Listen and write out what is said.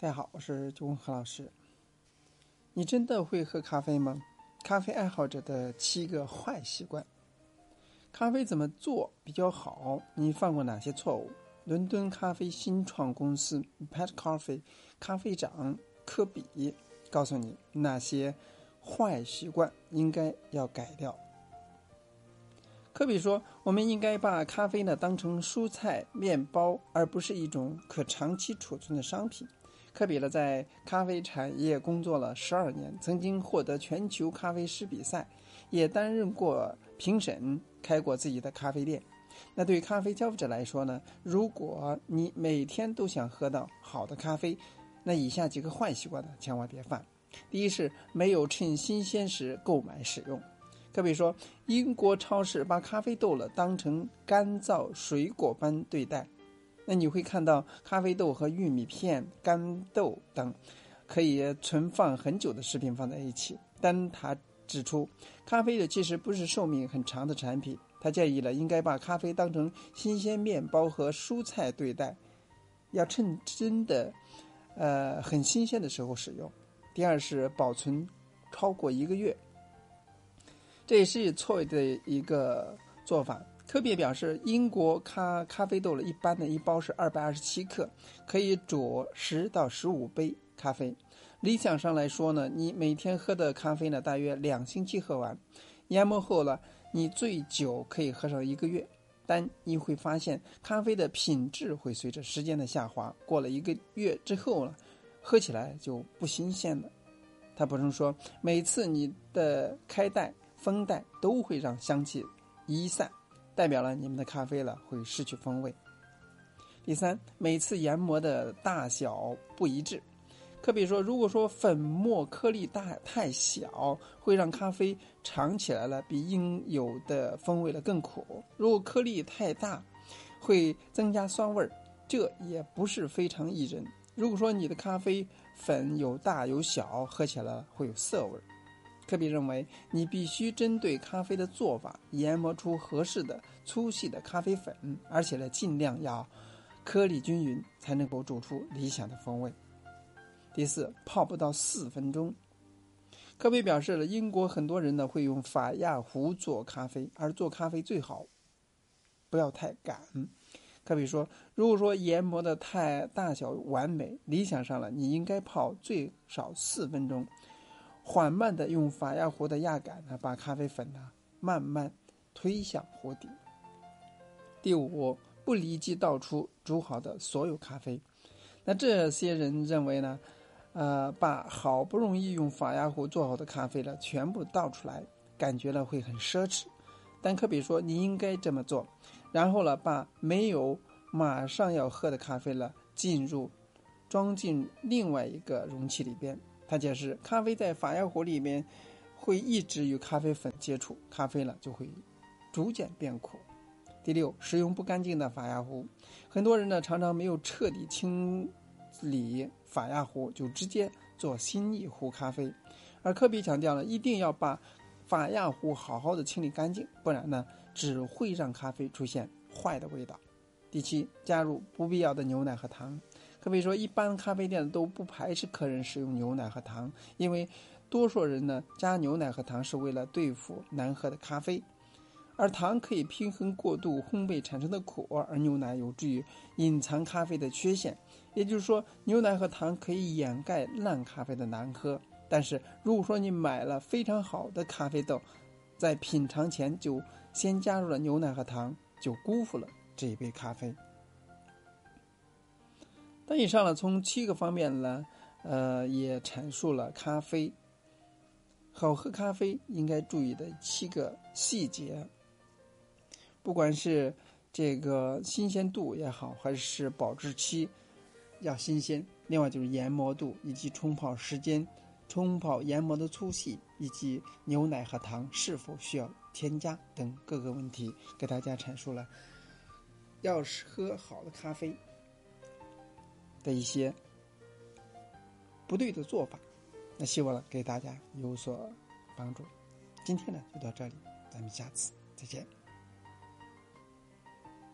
大家好，我是周文和老师。你真的会喝咖啡吗？咖啡爱好者的七个坏习惯。咖啡怎么做比较好？你犯过哪些错误？伦敦咖啡新创公司 Pet Coffee 咖啡长科比告诉你哪些坏习惯应该要改掉。科比说：“我们应该把咖啡呢当成蔬菜、面包，而不是一种可长期储存的商品。”科比呢，在咖啡产业工作了十二年，曾经获得全球咖啡师比赛，也担任过评审，开过自己的咖啡店。那对于咖啡消费者来说呢，如果你每天都想喝到好的咖啡，那以下几个坏习惯呢，千万别犯。第一是没有趁新鲜时购买使用。科比说，英国超市把咖啡豆了当成干燥水果般对待。那你会看到咖啡豆和玉米片、干豆等可以存放很久的食品放在一起，但他指出，咖啡的其实不是寿命很长的产品。他建议了应该把咖啡当成新鲜面包和蔬菜对待，要趁真的，呃，很新鲜的时候使用。第二是保存超过一个月，这也是错误的一个做法。特别表示，英国咖咖啡豆呢一般的一包是二百二十七克，可以煮十到十五杯咖啡。理想上来说呢，你每天喝的咖啡呢，大约两星期喝完。研磨后了，你最久可以喝上一个月。但你会发现，咖啡的品质会随着时间的下滑。过了一个月之后呢，喝起来就不新鲜了。他补充说，每次你的开袋、封袋都会让香气一散。代表了你们的咖啡了会失去风味。第三，每次研磨的大小不一致。科比说，如果说粉末颗粒大太小，会让咖啡尝起来了比应有的风味了更苦；如果颗粒太大，会增加酸味儿，这也不是非常宜人。如果说你的咖啡粉有大有小，喝起来会有涩味儿。科比认为，你必须针对咖啡的做法研磨出合适的粗细的咖啡粉，而且呢，尽量要颗粒均匀，才能够煮出理想的风味。第四，泡不到四分钟。科比表示了，英国很多人呢会用法压壶做咖啡，而做咖啡最好不要太赶。科比说，如果说研磨的太大小完美，理想上了，你应该泡最少四分钟。缓慢的用法压壶的压杆呢，把咖啡粉呢慢慢推向壶底。第五，不立即倒出煮好的所有咖啡。那这些人认为呢，呃，把好不容易用法压壶做好的咖啡了全部倒出来，感觉呢会很奢侈。但科比说，你应该这么做。然后呢，把没有马上要喝的咖啡了进入，装进另外一个容器里边。他解释，咖啡在法压壶里面会一直与咖啡粉接触，咖啡呢就会逐渐变苦。第六，使用不干净的法压壶，很多人呢常常没有彻底清理法压壶，就直接做新一壶咖啡。而科比强调了，一定要把法压壶好好的清理干净，不然呢只会让咖啡出现坏的味道。第七，加入不必要的牛奶和糖。可以说，一般咖啡店都不排斥客人使用牛奶和糖，因为多数人呢加牛奶和糖是为了对付难喝的咖啡，而糖可以平衡过度烘焙产生的苦味，而牛奶有助于隐藏咖啡的缺陷。也就是说，牛奶和糖可以掩盖烂咖啡的难喝。但是如果说你买了非常好的咖啡豆，在品尝前就先加入了牛奶和糖，就辜负了这一杯咖啡。那以上呢，从七个方面呢，呃，也阐述了咖啡好喝咖啡应该注意的七个细节。不管是这个新鲜度也好，还是保质期要新鲜，另外就是研磨度以及冲泡时间、冲泡研磨的粗细以及牛奶和糖是否需要添加等各个问题，给大家阐述了。要是喝好的咖啡。的一些不对的做法，那希望呢给大家有所帮助。今天呢就到这里，咱们下次再见。